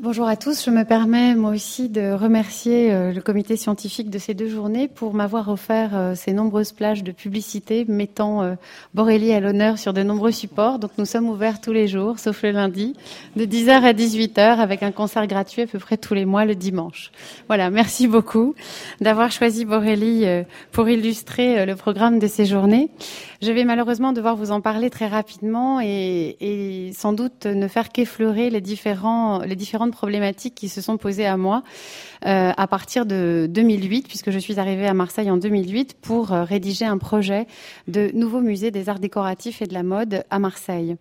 Bonjour à tous. Je me permets moi aussi de remercier euh, le comité scientifique de ces deux journées pour m'avoir offert euh, ces nombreuses plages de publicité mettant euh, Borély à l'honneur sur de nombreux supports. Donc nous sommes ouverts tous les jours, sauf le lundi, de 10h à 18h avec un concert gratuit à peu près tous les mois le dimanche. Voilà, merci beaucoup d'avoir choisi Borély pour illustrer le programme de ces journées. Je vais malheureusement devoir vous en parler très rapidement et, sans doute ne faire qu'effleurer les différents les problématiques qui se sont posées à moi euh, à partir de 2008, puisque je suis arrivée à Marseille en 2008 pour euh, rédiger un projet de nouveau musée des arts décoratifs et de la mode à Marseille.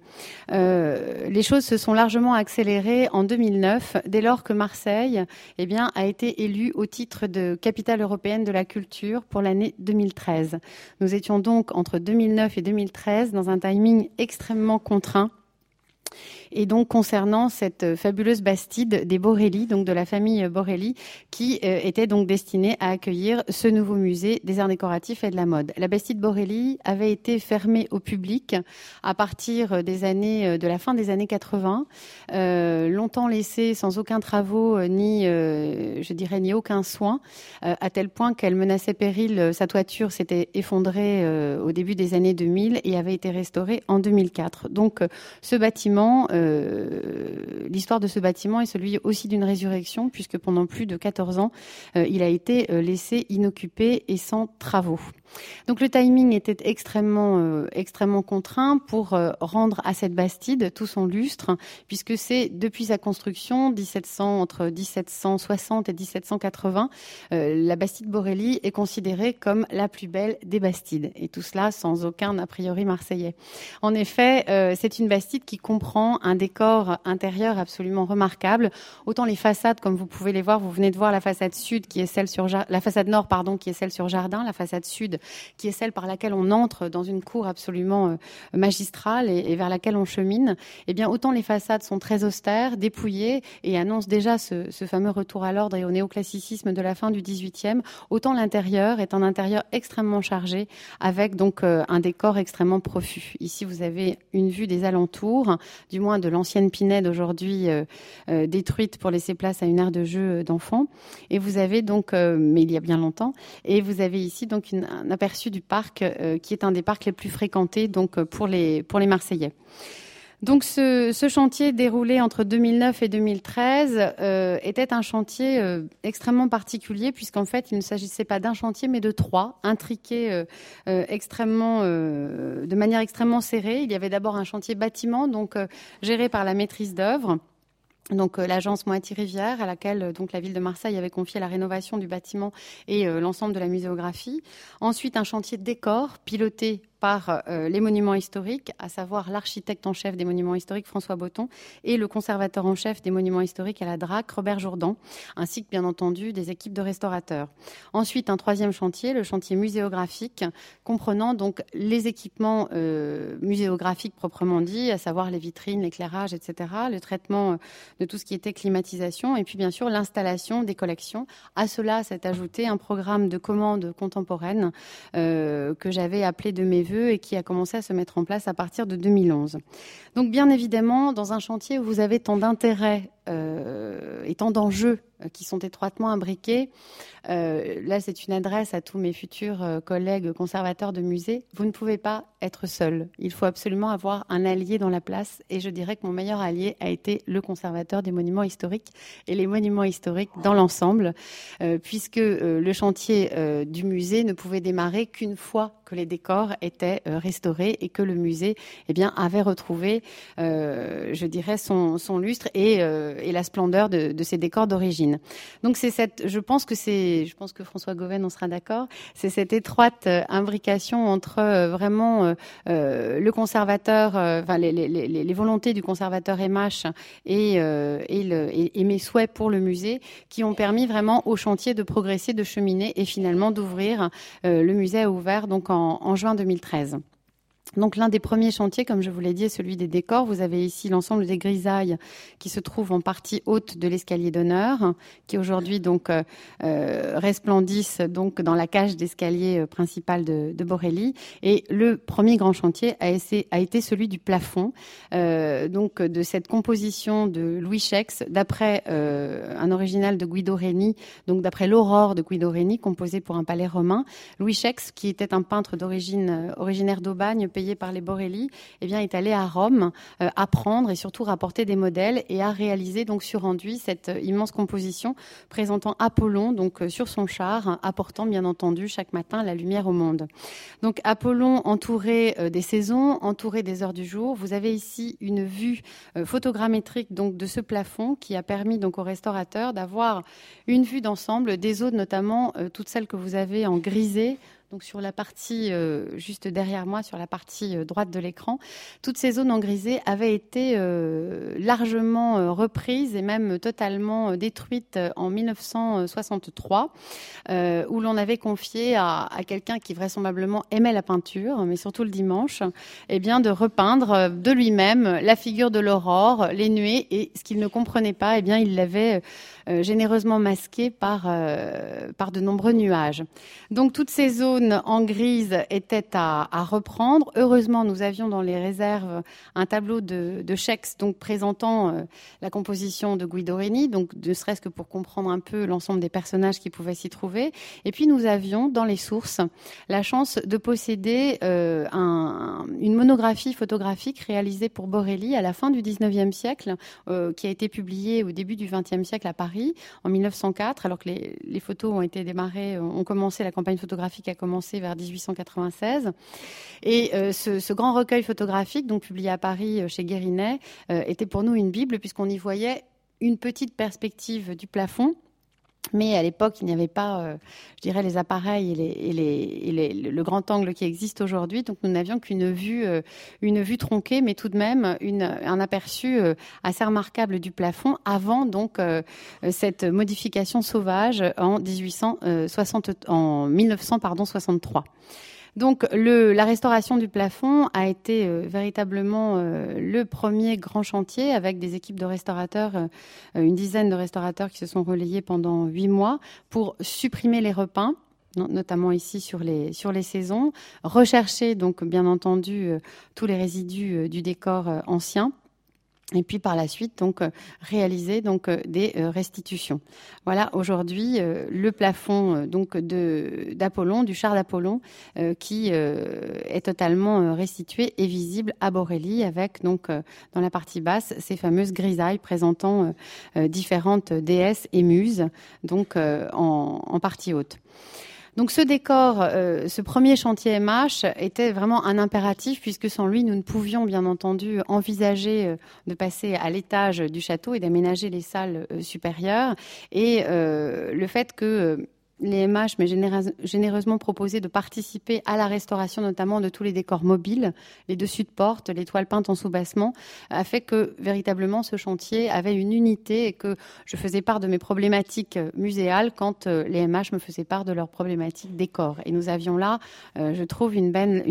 Euh, les choses se sont largement accélérées en 2009, dès lors que Marseille eh bien, a été élue au titre de capitale européenne de la culture pour l'année 2013. Nous étions donc entre 2009 et 2013 dans un timing extrêmement contraint et donc concernant cette euh, fabuleuse bastide des Borelli, donc de la famille Borelli, qui euh, était donc destinée à accueillir ce nouveau musée des arts décoratifs et de la mode. La bastide Borelli avait été fermée au public à partir des années euh, de la fin des années 80, longtemps laissée sans aucun travaux ni, je dirais, ni aucun soin, à tel point qu'elle menaçait péril. Sa toiture s'était effondrée au début des années 2000 et avait été restaurée en 2004. Donc, ce bâtiment euh, l'histoire de ce bâtiment est celui aussi d'une résurrection, puisque pendant plus de 14 ans, euh, il a été euh, laissé inoccupé et sans travaux. Donc le timing était extrêmement, extrêmement contraint pour rendre à cette bastide tout son lustre, puisque c'est depuis sa construction, 1700, entre 1760 et 1780, euh, la bastide Borelli est considérée comme la plus belle des bastides, et tout cela sans aucun a priori marseillais. En effet, c'est une bastide qui comprend un décor intérieur absolument remarquable. Autant les façades, comme vous pouvez les voir, vous venez de voir la façade sud qui est celle sur la façade nord, pardon, qui est celle sur jardin, la façade sud qui est celle par laquelle on entre dans une cour absolument euh, magistrale et, vers laquelle on chemine, eh bien autant les façades sont très austères, dépouillées et annoncent déjà ce, fameux retour à l'ordre et au néoclassicisme de la fin du XVIIIe, autant l'intérieur est un intérieur extrêmement chargé avec donc euh, un décor extrêmement profus. Ici, vous avez une vue des alentours, du moins de l'ancienne Pinède aujourd'hui euh, détruite pour laisser place à une aire de jeu d'enfants. Et vous avez donc, mais il y a bien longtemps, et vous avez ici donc un aperçu du parc, euh, qui est un des parcs les plus fréquentés donc euh, pour les pour les Marseillais. Donc ce, chantier déroulé entre 2009 et 2013 euh, était un chantier extrêmement particulier puisqu'en fait il ne s'agissait pas d'un chantier mais de trois, intriqués extrêmement, de manière extrêmement serrée. Il y avait d'abord un chantier bâtiment donc géré par la maîtrise d'œuvre donc euh, l'agence Moitié Rivière, à laquelle euh, donc la ville de Marseille avait confié la rénovation du bâtiment et euh, l'ensemble de la muséographie. Ensuite, un chantier de décor piloté par euh, les monuments historiques, à savoir l'architecte en chef des monuments historiques François Botton et le conservateur en chef des monuments historiques à la DRAC Robert Jourdan, ainsi que bien entendu des équipes de restaurateurs. Ensuite, un troisième chantier, le chantier muséographique, comprenant donc les équipements euh, muséographiques proprement dit, à savoir les vitrines, l'éclairage, etc., le traitement euh, de tout ce qui était climatisation, et puis bien sûr l'installation des collections. À cela s'est ajouté un programme de commandes contemporaines que j'avais appelé de mes et qui a commencé à se mettre en place à partir de 2011. Donc bien évidemment, dans un chantier où vous avez tant d'intérêts euh, et tant d'enjeux euh, qui sont étroitement imbriqués. Euh, là, c'est une adresse à tous mes futurs collègues conservateurs de musée. Vous ne pouvez pas être seul. Il faut absolument avoir un allié dans la place. Et je dirais que mon meilleur allié a été le conservateur des monuments historiques et les monuments historiques dans l'ensemble, puisque le chantier du musée ne pouvait démarrer qu'une fois que les décors étaient restaurés et que le musée eh bien, avait retrouvé, je dirais, son, son lustre et, et la splendeur de, ses décors d'origine. Donc c'est cette, je pense que c'est, je pense que François Goven en sera d'accord, c'est cette étroite euh, imbrication entre euh, vraiment euh, le conservateur, enfin les, volontés du conservateur MH et, et, mes souhaits pour le musée qui ont permis vraiment au chantier de progresser, de cheminer et finalement d'ouvrir. le musée a ouvert donc en juin 2013. Donc l'un des premiers chantiers, comme je vous l'ai dit, est celui des décors. Vous avez ici l'ensemble des grisailles qui se trouvent en partie haute de l'escalier d'honneur, qui aujourd'hui donc euh, euh, resplendissent donc dans la cage d'escalier euh, principal de, de, Borelli. Et le premier grand chantier a, été celui du plafond, euh, donc de cette composition de Louis Chex, d'après euh, un original de Guido Reni, donc d'après l'aurore de Guido Reni, composé pour un palais romain. Louis Chex, qui était un peintre d'origine originaire d'Aubagne, payé par les Borelli, eh bien, est allé à Rome euh, apprendre et surtout rapporter des modèles et a réalisé donc sur enduit cette euh, immense composition présentant Apollon donc euh, sur son char, apportant bien entendu chaque matin la lumière au monde. Donc Apollon entouré des saisons, entouré des heures du jour. Vous avez ici une vue photogrammétrique donc de ce plafond qui a permis donc aux restaurateurs d'avoir une vue d'ensemble des zones notamment toutes celles que vous avez en grisé donc sur la partie euh, juste derrière moi, sur la partie euh, droite de l'écran, toutes ces zones en grisé avaient été euh, largement reprises et même totalement détruites en 1963, euh, où l'on avait confié à, quelqu'un qui vraisemblablement aimait la peinture, mais surtout le dimanche, eh bien de repeindre de lui-même la figure de l'aurore, les nuées, et ce qu'il ne comprenait pas, eh bien il l'avait généreusement masqué par, par de nombreux nuages. Donc toutes ces zones en grise étaient à, reprendre. Heureusement, nous avions dans les réserves un tableau de, de chèques donc présentant euh, la composition de Guido Reni, donc ne serait-ce que pour comprendre un peu l'ensemble des personnages qui pouvaient s'y trouver. Et puis nous avions dans les sources la chance de posséder euh, un, une monographie photographique réalisée pour Borelli à la fin du 19e siècle, euh, qui a été publiée au début du 20e siècle à Paris Paris en 1904, alors que les, les, photos ont été démarrées, ont commencé, la campagne photographique a commencé vers 1896. Et euh, ce, ce, grand recueil photographique, donc publié à Paris euh, chez Guérinet, euh, était pour nous une bible puisqu'on y voyait une petite perspective du plafond mais à l'époque, il n'y avait pas, euh, je dirais, les appareils et, les, et, les, et les, le grand angle qui existe aujourd'hui. Donc, nous n'avions qu'une vue, euh, une vue tronquée, mais tout de même une, un aperçu euh, assez remarquable du plafond avant donc euh, cette modification sauvage en 1860, en 1963. Donc la restauration du plafond a été euh, véritablement euh, le premier grand chantier avec des équipes de restaurateurs, euh, une dizaine de restaurateurs qui se sont relayés pendant huit mois pour supprimer les repeints notamment ici sur les, sur les saisons, rechercher donc bien entendu tous les résidus du décor ancien et puis par la suite donc euh, réaliser donc euh, des euh, restitutions. Voilà aujourd'hui le plafond donc d'Apollon du char d'Apollon qui est totalement restitué et visible à Borelli avec donc dans la partie basse ces fameuses grisailles présentant différentes déesses et muses donc en partie haute. Donc ce décor, euh, ce premier chantier MH était vraiment un impératif puisque sans lui, nous ne pouvions bien entendu envisager euh, de passer à l'étage du château et d'aménager les salles euh, supérieures. Et le fait que les MH mais généreusement proposé de participer à la restauration notamment de tous les décors mobiles, les dessus de porte, les toiles peintes en sous-bassement, a fait que véritablement ce chantier avait une unité et que je faisais part de mes problématiques muséales quand euh, les MH me faisaient part de leurs problématiques décors. Et nous avions là, euh, je trouve, une belle,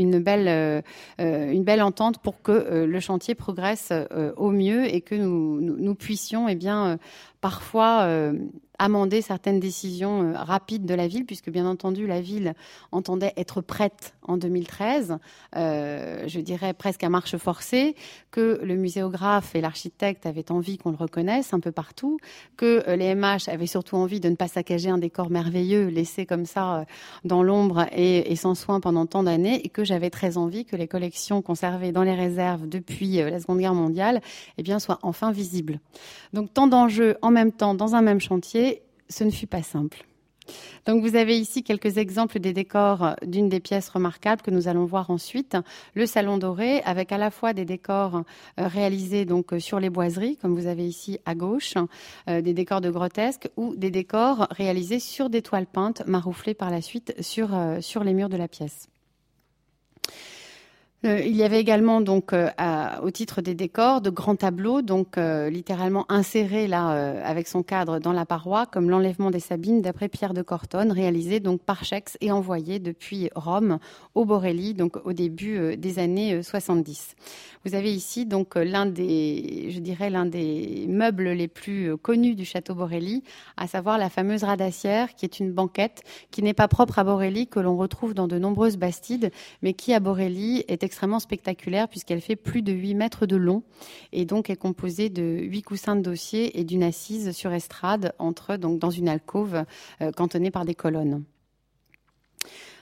euh, entente pour que le chantier progresse au mieux et que nous, nous, puissions eh bien, parfois euh, amender certaines décisions euh, rapides de la ville, puisque bien entendu la ville entendait être prête en 2013, euh, je dirais presque à marche forcée, que le muséographe et l'architecte avaient envie qu'on le reconnaisse un peu partout, que euh, les MH avaient surtout envie de ne pas saccager un décor merveilleux laissé comme ça euh, dans l'ombre et, et, sans soin pendant tant d'années, et que j'avais très envie que les collections conservées dans les réserves depuis la Seconde Guerre mondiale eh bien, soient enfin visibles. Donc tant d'enjeux en même temps dans un même chantier, ce ne fut pas simple. Donc vous avez ici quelques exemples des décors d'une des pièces remarquables que nous allons voir ensuite, le salon doré avec à la fois des décors euh, réalisés donc sur les boiseries comme vous avez ici à gauche, euh, des décors de grotesque ou des décors réalisés sur des toiles peintes marouflées par la suite euh, sur les murs de la pièce. Euh, il y avait également donc euh, au titre des décors de grands tableaux, donc euh, littéralement insérés là avec son cadre dans la paroi, comme l'enlèvement des Sabines d'après Pierre de Cortone, réalisé donc par Chex et envoyé depuis Rome au Borelli, donc au début des années 70. Vous avez ici donc l'un des, je dirais l'un des meubles les plus connus du château Borelli, à savoir la fameuse radassière, qui est une banquette qui n'est pas propre à Borelli, que l'on retrouve dans de nombreuses bastides, mais qui à Borelli est extrêmement spectaculaire puisqu'elle fait plus de 8 mètres de long et donc est composée de 8 coussins de dossier et d'une assise sur estrade entre, donc, dans une alcôve euh, cantonnée par des colonnes.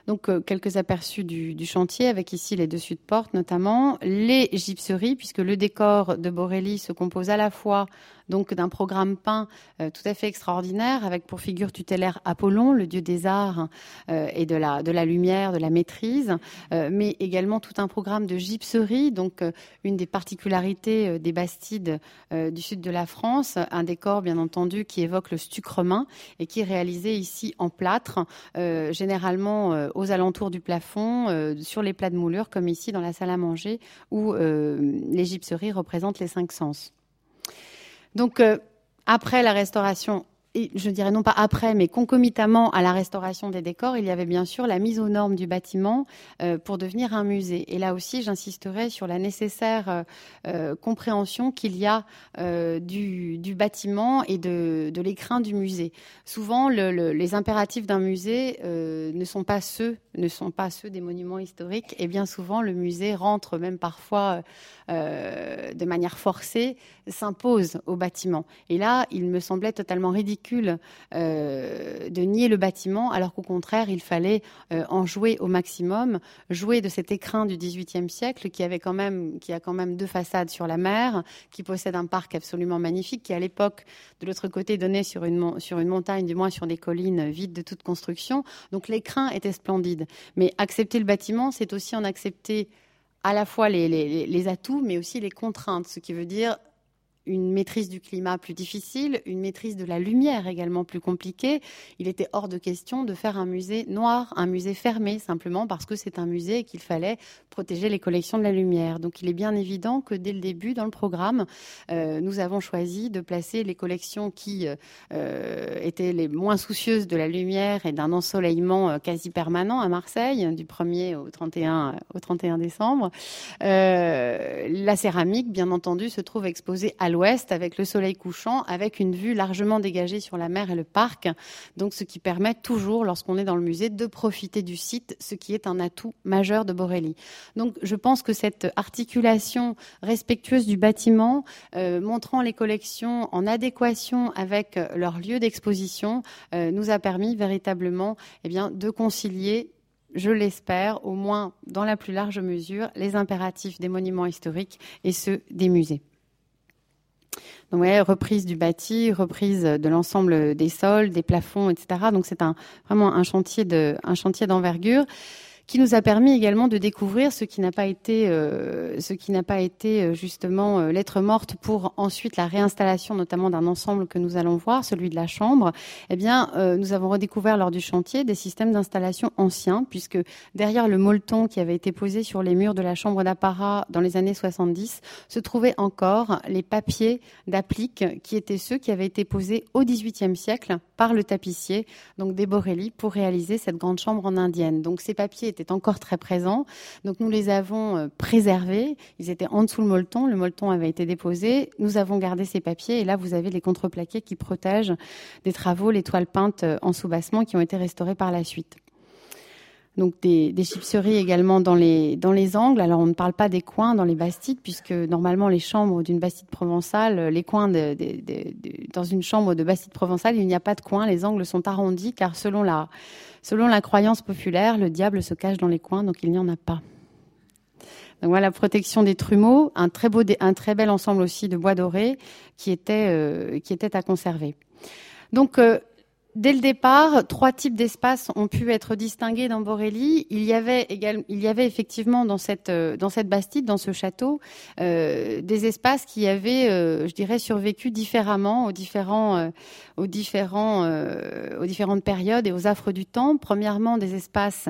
Donc euh, quelques aperçus du, du, chantier avec ici les dessus de porte notamment, les gypseries puisque le décor de Borelli se compose à la fois donc d'un programme peint euh, tout à fait extraordinaire avec pour figure tutélaire Apollon, le dieu des arts euh, et de la, lumière, de la maîtrise, euh, mais également tout un programme de gypserie, donc une des particularités des Bastides du sud de la France, un décor bien entendu qui évoque le stuc romain et qui est réalisé ici en plâtre, généralement aux alentours du plafond, sur les plats de moulure, comme ici dans la salle à manger, où les gypseries représentent les cinq sens. Donc, euh, après la restauration et je dirais non pas après, mais concomitamment à la restauration des décors, il y avait bien sûr la mise aux normes du bâtiment euh, pour devenir un musée. Et là aussi, j'insisterai sur la nécessaire euh, euh, compréhension qu'il y a du, bâtiment et de, l'écrin du musée. Souvent, le, le, les impératifs d'un musée ne sont pas ceux ne sont pas ceux des monuments historiques. Et bien souvent, le musée rentre même parfois de manière forcée, s'impose au bâtiment. Et là, il me semblait totalement ridicule euh, de nier le bâtiment, alors qu'au contraire, il fallait euh, en jouer au maximum, jouer de cet écrin du XVIIIe siècle qui avait quand même, qui a quand même deux façades sur la mer, qui possède un parc absolument magnifique, qui à l'époque, de l'autre côté, donnait sur une, sur une montagne, du moins sur des collines vides de toute construction. Donc l'écrin était splendide. Mais accepter le bâtiment, c'est aussi en accepter à la fois les, les, atouts, mais aussi les contraintes, ce qui veut dire une maîtrise du climat plus difficile, une maîtrise de la lumière également plus compliquée. Il était hors de question de faire un musée noir, un musée fermé, simplement parce que c'est un musée et qu'il fallait protéger les collections de la lumière. Donc il est bien évident que dès le début, dans le programme, euh, nous avons choisi de placer les collections qui euh, étaient les moins soucieuses de la lumière et d'un ensoleillement euh, quasi permanent à Marseille, du 1er au 31, au 31 décembre. la céramique, bien entendu, se trouve exposée à l'ouest avec le soleil couchant, avec une vue largement dégagée sur la mer et le parc. Donc, ce qui permet toujours, lorsqu'on est dans le musée, de profiter du site, ce qui est un atout majeur de Borelli. Donc, je pense que cette articulation respectueuse du bâtiment, euh, montrant les collections en adéquation avec leur lieu d'exposition, euh, nous a permis véritablement eh de concilier je l'espère, au moins dans la plus large mesure, les impératifs des monuments historiques et ceux des musées. Donc, ouais, reprise du bâti, reprise de l'ensemble des sols, des plafonds, etc. Donc, c'est un, vraiment un chantier de, un chantier d'envergure qui nous a permis également de découvrir ce qui n'a pas été, euh, ce qui n'a pas été euh, justement euh, lettre morte pour ensuite la réinstallation, notamment d'un ensemble que nous allons voir, celui de la chambre. Eh bien, nous avons redécouvert lors du chantier des systèmes d'installation anciens, puisque derrière le molleton qui avait été posé sur les murs de la chambre d'apparat dans les années 70, se trouvaient encore les papiers d'applique qui étaient ceux qui avaient été posés au XVIIIe siècle par le tapissier, donc des Borelli, pour réaliser cette grande chambre en indienne. Donc ces papiers étaient encore très présents. Donc nous les avons euh, préservés. Ils étaient en dessous le molleton. Le molleton avait été déposé. Nous avons gardé ces papiers. Et là, vous avez les contreplaqués qui protègent des travaux, les toiles peintes euh, en soubassement qui ont été restaurées par la suite. Donc des, des également dans les, dans les angles. Alors on ne parle pas des coins dans les bastides, puisque normalement les chambres d'une bastide provençale, les coins de, dans une chambre de bastide provençale, il n'y a pas de coins, les angles sont arrondis, car selon la, selon la croyance populaire, le diable se cache dans les coins, donc il n'y en a pas. Donc voilà, protection des trumeaux, un très beau, un très bel ensemble aussi de bois doré qui était, euh, qui était à conserver. Donc euh, Dès le départ, trois types d'espaces ont pu être distingués dans Borelli. Il y avait également, il y avait effectivement dans cette euh, dans cette bastide, dans ce château, euh, des espaces qui avaient, euh, je dirais, survécu différemment aux différents euh, aux différents aux différentes périodes et aux affres du temps. Premièrement, des espaces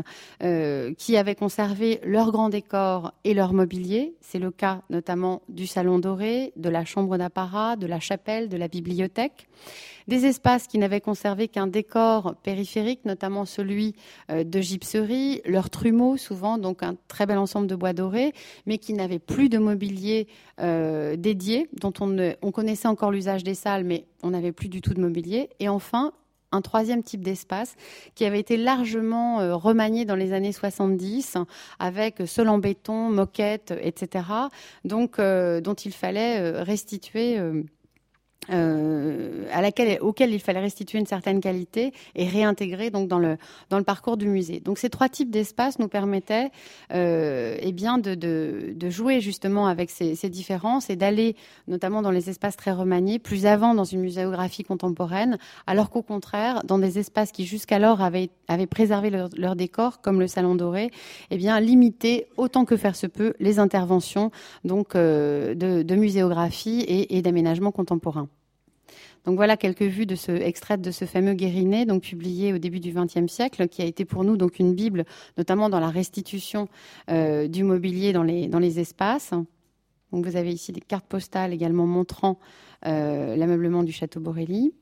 qui avaient conservé leur grand décor et leur mobilier. C'est le cas notamment du salon doré, de la chambre d'apparat, de la chapelle, de la bibliothèque des espaces qui n'avaient conservé qu'un décor périphérique, notamment celui euh, de gypserie, leur trumeau souvent, donc un très bel ensemble de bois dorés, mais qui n'avaient plus de mobilier euh, dédié, dont on, on connaissait encore l'usage des salles, mais on n'avait plus du tout de mobilier. Et enfin, un troisième type d'espace qui avait été largement euh, remanié dans les années 70 avec sol en béton, moquette, etc. Donc, dont il fallait restituer à laquelle, auquel il fallait restituer une certaine qualité et réintégrer donc dans le dans le parcours du musée. Donc ces trois types d'espaces nous permettaient euh, eh bien de, de, de, jouer justement avec ces, ces différences et d'aller notamment dans les espaces très remaniés plus avant dans une muséographie contemporaine, alors qu'au contraire dans des espaces qui jusqu'alors avaient avaient préservé leur, leur, décor comme le salon doré, eh bien limiter autant que faire se peut les interventions donc euh, de, de muséographie et, et d'aménagement contemporain. Donc voilà quelques vues de ce extraites de ce fameux Guérinet, donc publié au début du XXe siècle, qui a été pour nous donc une bible, notamment dans la restitution euh, du mobilier dans les dans les espaces. Donc vous avez ici des cartes postales également montrant euh, l'ameublement du château Borelli.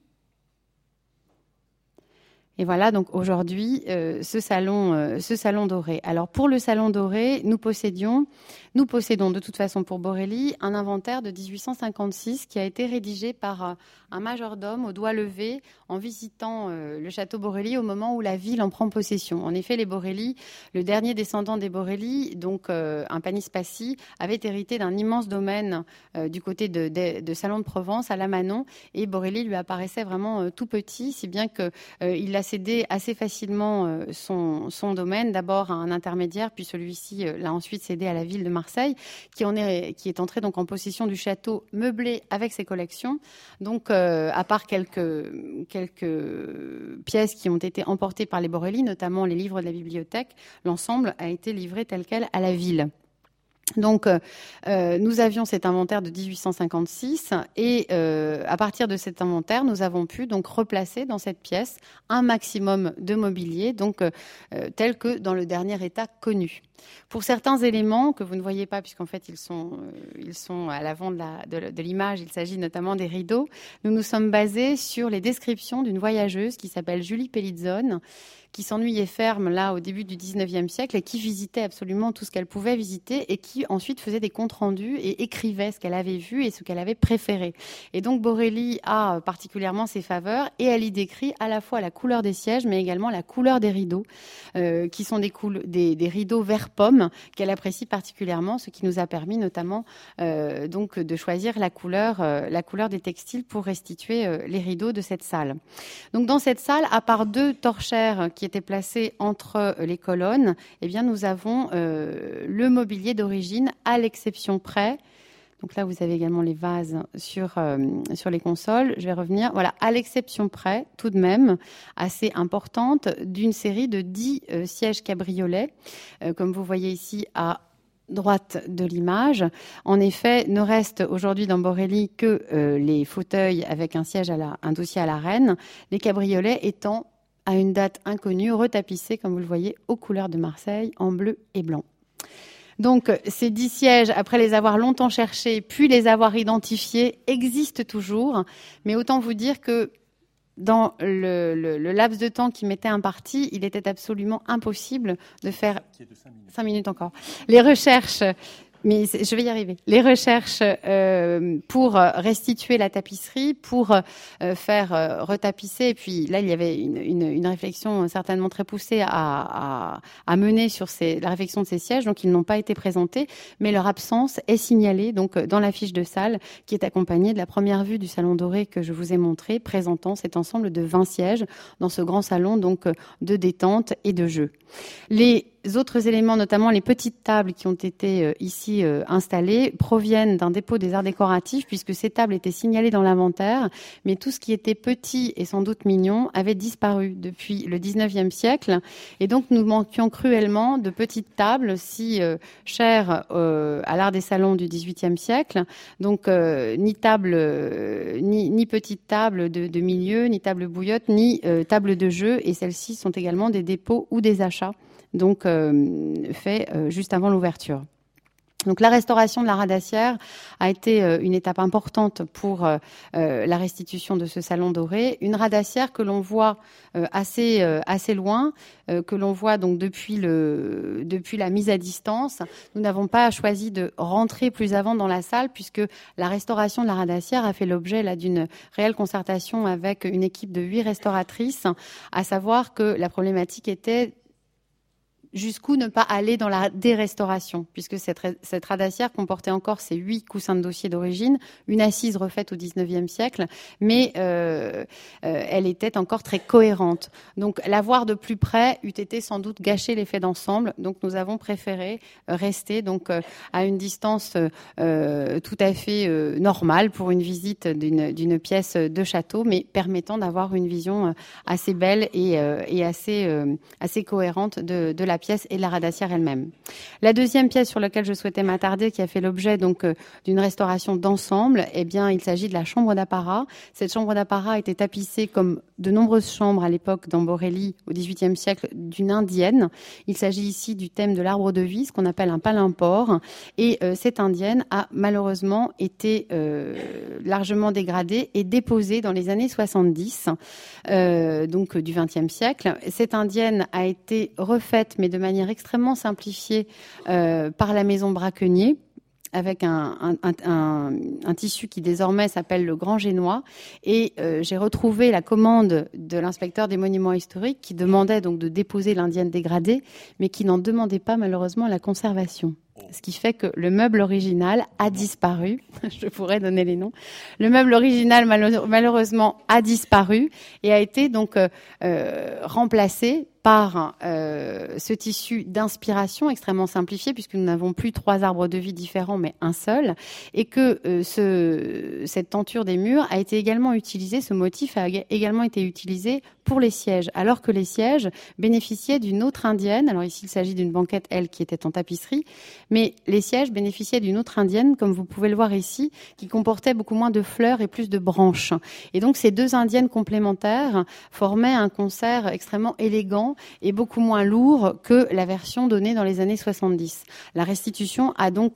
Et voilà donc aujourd'hui euh, ce salon, euh, ce salon doré. Alors pour le salon doré, nous possédions, nous possédons de toute façon pour Borelli un inventaire de 1856 qui a été rédigé par euh, un majordome au doigt levé en visitant le château Borelli au moment où la ville en prend possession. En effet, les Borelli, le dernier descendant des Borelli, donc un Panispaci, avait hérité d'un immense domaine du côté de, Salon de Provence à la Manon et Borelli lui apparaissait vraiment tout petit, si bien que il a cédé assez facilement son, son domaine, d'abord à un intermédiaire, puis celui-ci l'a ensuite cédé à la ville de Marseille, qui en est qui est entré donc en possession du château meublé avec ses collections. Donc euh, à part quelques, quelques pièces qui ont été emportées par les Borelli, notamment les livres de la bibliothèque, l'ensemble a été livré tel quel à la ville. Donc, euh, nous avions cet inventaire de 1856 et euh, à partir de cet inventaire, nous avons pu donc replacer dans cette pièce un maximum de mobilier, donc euh, tel que dans le dernier état connu. Pour certains éléments que vous ne voyez pas, puisqu'en fait ils sont, euh, ils sont à l'avant de, l'image, il s'agit notamment des rideaux, nous nous sommes basés sur les descriptions d'une voyageuse qui s'appelle Julie Pellizzone qui s'ennuyait ferme là au début du 19e siècle et qui visitait absolument tout ce qu'elle pouvait visiter et qui ensuite faisait des comptes rendus et écrivait ce qu'elle avait vu et ce qu'elle avait préféré. Et donc Borelli a particulièrement ses faveurs et elle y décrit à la fois la couleur des sièges mais également la couleur des rideaux euh, qui sont des, rideaux vert pomme qu'elle apprécie particulièrement, ce qui nous a permis notamment euh, de choisir la couleur, euh, la couleur des textiles pour restituer euh, les rideaux de cette salle. Donc dans cette salle, à part deux torchères qui étaient placées entre les colonnes, eh nous avons le mobilier d'origine, à l'exception près. Donc là, vous avez également les vases sur, euh, sur les consoles. Je vais revenir. Voilà, à l'exception près, tout de même, assez importante, d'une série de 10 euh, sièges cabriolets, euh, comme vous voyez ici à droite de l'image. En effet, ne reste aujourd'hui dans Borelli que euh, les fauteuils avec un siège un dossier à la reine, les cabriolets étant à une date inconnue, retapissés, comme vous le voyez, aux couleurs de Marseille, en bleu et blanc. Donc ces dix sièges, après les avoir longtemps cherchés, puis les avoir identifiés, existent toujours. Mais autant vous dire que dans le, le, le laps de temps qui m'était imparti, il était absolument impossible de faire cinq minutes encore les recherches mais je vais y arriver. Les recherches euh, pour restituer la tapisserie, pour euh, faire euh, retapisser, et puis là il y avait une, réflexion certainement très poussée à mener sur ces, la réflexion de ces sièges, donc ils n'ont pas été présentés, mais leur absence est signalée donc dans la fiche de salle qui est accompagnée de la première vue du salon doré que je vous ai montré, présentant cet ensemble de 20 sièges dans ce grand salon donc de détente et de jeu. Les autres éléments, notamment les petites tables qui ont été euh, ici euh, installées, proviennent d'un dépôt des arts décoratifs, puisque ces tables étaient signalées dans l'inventaire, mais tout ce qui était petit et sans doute mignon avait disparu depuis le 19e siècle. Et donc nous manquions cruellement de petites tables si chères à l'art des salons du 18e siècle. Donc ni table, ni, ni petite de, milieu, ni table bouillotte, ni table de jeu. Et celles-ci sont également des dépôts ou des achats donc euh, fait euh, juste avant l'ouverture. Donc la restauration de la radassière a été euh, une étape importante pour la restitution de ce salon doré. Une radassière que l'on voit assez assez loin, que l'on voit donc depuis le depuis la mise à distance. Nous n'avons pas choisi de rentrer plus avant dans la salle puisque la restauration de la radassière a fait l'objet là d'une réelle concertation avec une équipe de huit restauratrices, à savoir que la problématique était jusqu'où ne pas aller dans la dérestauration, puisque cette, cette radassière comportait encore ces huit coussins de dossier d'origine, une assise refaite au XIXe siècle, mais euh, euh, elle était encore très cohérente. Donc la voir de plus près eût été sans doute gâcher l'effet d'ensemble. Donc nous avons préféré euh, rester donc à une distance tout à fait normale pour une visite d'une pièce de château, mais permettant d'avoir une vision assez belle et, et assez, assez cohérente de, de la pièce et la radassière elle-même. La deuxième pièce sur laquelle je souhaitais m'attarder, qui a fait l'objet donc euh, d'une restauration d'ensemble, eh bien, il s'agit de la chambre d'apparat. Cette chambre d'apparat était tapissée comme de nombreuses chambres à l'époque dans Borelli au XVIIIe siècle d'une indienne. Il s'agit ici du thème de l'arbre de vie, ce qu'on appelle un palimpore. Et euh, cette indienne a malheureusement été euh, largement dégradée et déposée dans les années 70, donc du XXe siècle. Cette indienne a été refaite, mais de manière extrêmement simplifiée euh, par la maison Braquenier avec un, tissu qui désormais s'appelle le Grand Génois. Et euh, j'ai retrouvé la commande de l'inspecteur des monuments historiques qui demandait donc de déposer l'indienne dégradée, mais qui n'en demandait pas malheureusement la conservation. Ce qui fait que le meuble original a disparu. Je pourrais donner les noms. Le meuble original malheureusement a disparu et a été donc euh, remplacé par euh, ce tissu d'inspiration extrêmement simplifié, puisque nous n'avons plus trois arbres de vie différents, mais un seul, et que euh, ce, cette tenture des murs a été également utilisée, ce motif a également été utilisé pour les sièges, alors que les sièges bénéficiaient d'une autre indienne. Alors ici, il s'agit d'une banquette, elle, qui était en tapisserie, mais les sièges bénéficiaient d'une autre indienne, comme vous pouvez le voir ici, qui comportait beaucoup moins de fleurs et plus de branches. Et donc, ces deux indiennes complémentaires formaient un concert extrêmement élégant et beaucoup moins lourd que la version donnée dans les années 70. La restitution a donc,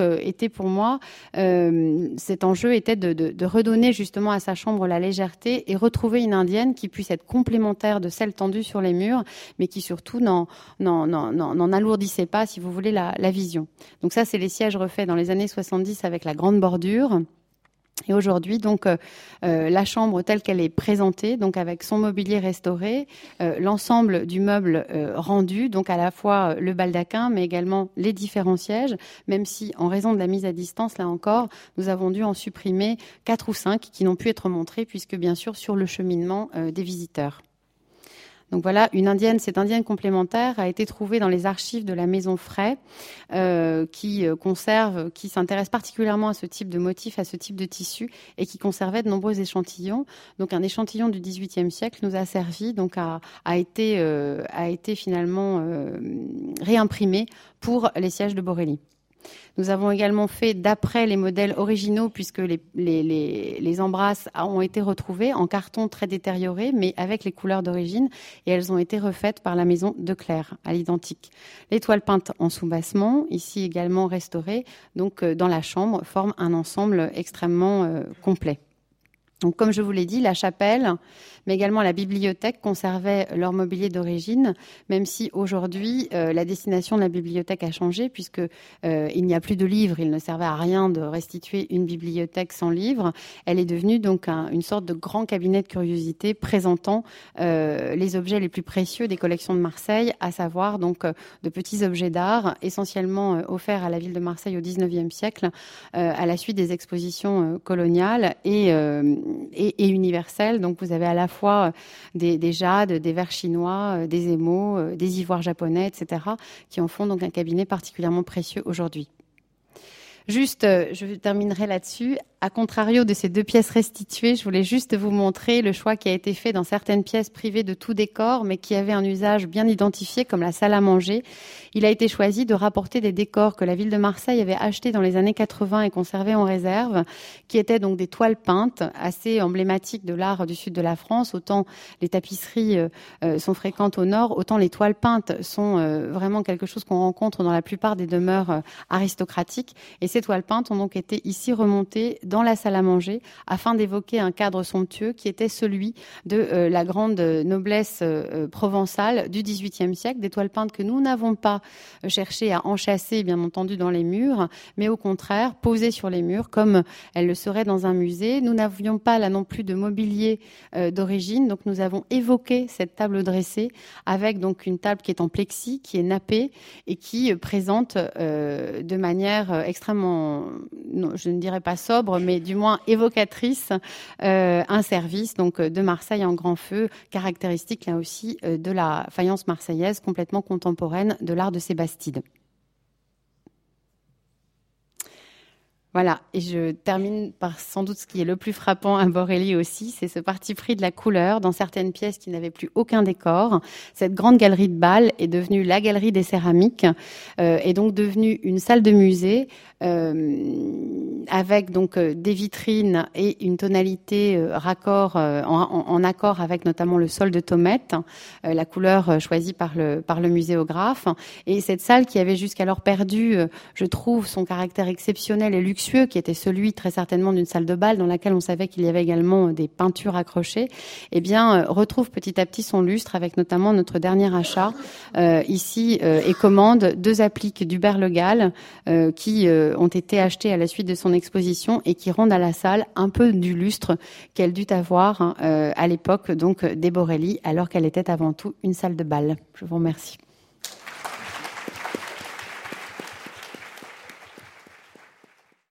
euh, été pour moi, euh, cet enjeu était de, redonner justement à sa chambre la légèreté et retrouver une indienne qui puisse être complémentaire de celle tendue sur les murs, mais qui surtout n'en alourdissait pas, si vous voulez, la vision. Donc ça, c'est les sièges refaits dans les années 70 avec la grande bordure. Et aujourd'hui, donc, euh, euh, la chambre telle qu'elle est présentée, donc avec son mobilier restauré, euh, l'ensemble du meuble rendu, donc à la fois le baldaquin, mais également les différents sièges, même si, en raison de la mise à distance, là encore, nous avons dû en supprimer quatre ou cinq qui n'ont pu être montrés, puisque bien sûr sur le cheminement des visiteurs. Donc voilà, une indienne, cette indienne complémentaire a été trouvée dans les archives de la maison Fray, euh, qui euh, conserve, qui s'intéresse particulièrement à ce type de motif, à ce type de tissu, et qui conservait de nombreux échantillons. Donc un échantillon du XVIIIe siècle nous a servi, donc a, été euh, a été finalement réimprimé pour les sièges de Borelli. Nous avons également fait d'après les modèles originaux, puisque les, embrasses ont été retrouvées en carton très détérioré, mais avec les couleurs d'origine, et elles ont été refaites par la maison de Claire, à l'identique. Les toiles peintes en sous-bassement, ici également restaurées, donc euh, dans la chambre, forment un ensemble extrêmement euh, complet. Donc, comme je vous l'ai dit, la chapelle, mais également la bibliothèque conservaient leur mobilier d'origine, même si aujourd'hui euh, la destination de la bibliothèque a changé puisque euh, il n'y a plus de livres. Il ne servait à rien de restituer une bibliothèque sans livres. Elle est devenue donc une sorte de grand cabinet de curiosité présentant euh, les objets les plus précieux des collections de Marseille, à savoir donc de petits objets d'art essentiellement offerts à la ville de Marseille au XIXe siècle à la suite des expositions coloniales et et, universelle. Donc vous avez à la fois des, des jades, des verres chinois, des émaux, des ivoires japonais, etc., qui en font donc un cabinet particulièrement précieux aujourd'hui. Juste, je terminerai là-dessus. À contrario de ces deux pièces restituées, je voulais juste vous montrer le choix qui a été fait dans certaines pièces privées de tout décor, mais qui avaient un usage bien identifié comme la salle à manger. Il a été choisi de rapporter des décors que la ville de Marseille avait achetés dans les années 80 et conservés en réserve, qui étaient donc des toiles peintes assez emblématiques de l'art du sud de la France. Autant les tapisseries euh, euh, sont fréquentes au nord, autant les toiles peintes sont euh, vraiment quelque chose qu'on rencontre dans la plupart des demeures aristocratiques. Et ces toiles peintes ont donc été ici remontées dans la salle à manger afin d'évoquer un cadre somptueux qui était celui de euh, la grande noblesse euh, provençale du XVIIIe siècle, des toiles peintes que nous n'avons pas euh, cherché à enchasser, bien entendu, dans les murs, mais au contraire posées sur les murs comme elles le seraient dans un musée. Nous n'avions pas là non plus de mobilier d'origine, donc nous avons évoqué cette table dressée avec donc une table qui est en plexi, qui est nappée et qui présente de manière extrêmement, je ne dirais pas sobre, mais du moins évocatrice, euh, un service donc de Marseille en grand feu, caractéristique là aussi euh, de la faïence marseillaise complètement contemporaine de l'art de Sébastide. Voilà, et je termine par sans doute ce qui est le plus frappant à Borelli aussi, c'est ce parti pris de la couleur dans certaines pièces qui n'avaient plus aucun décor. Cette grande galerie de bal est devenue la galerie des céramiques, euh, est donc devenue une salle de musée euh, avec donc euh, des vitrines et une tonalité euh, raccord en, en, accord avec notamment le sol de Tomette, la couleur choisie par le par le muséographe. Et cette salle qui avait jusqu'alors perdu, je trouve, son caractère exceptionnel et luxueux, qui était celui très certainement d'une salle de bal dans laquelle on savait qu'il y avait également des peintures accrochées, eh bien retrouve petit à petit son lustre avec notamment notre dernier achat ici et commande deux appliques d'Hubert Le Gall qui ont été achetés à la suite de son exposition et qui rendent à la salle un peu du lustre qu'elle dut avoir hein, euh, à l'époque donc des Borelli, alors qu'elle était avant tout une salle de bal. Je vous remercie.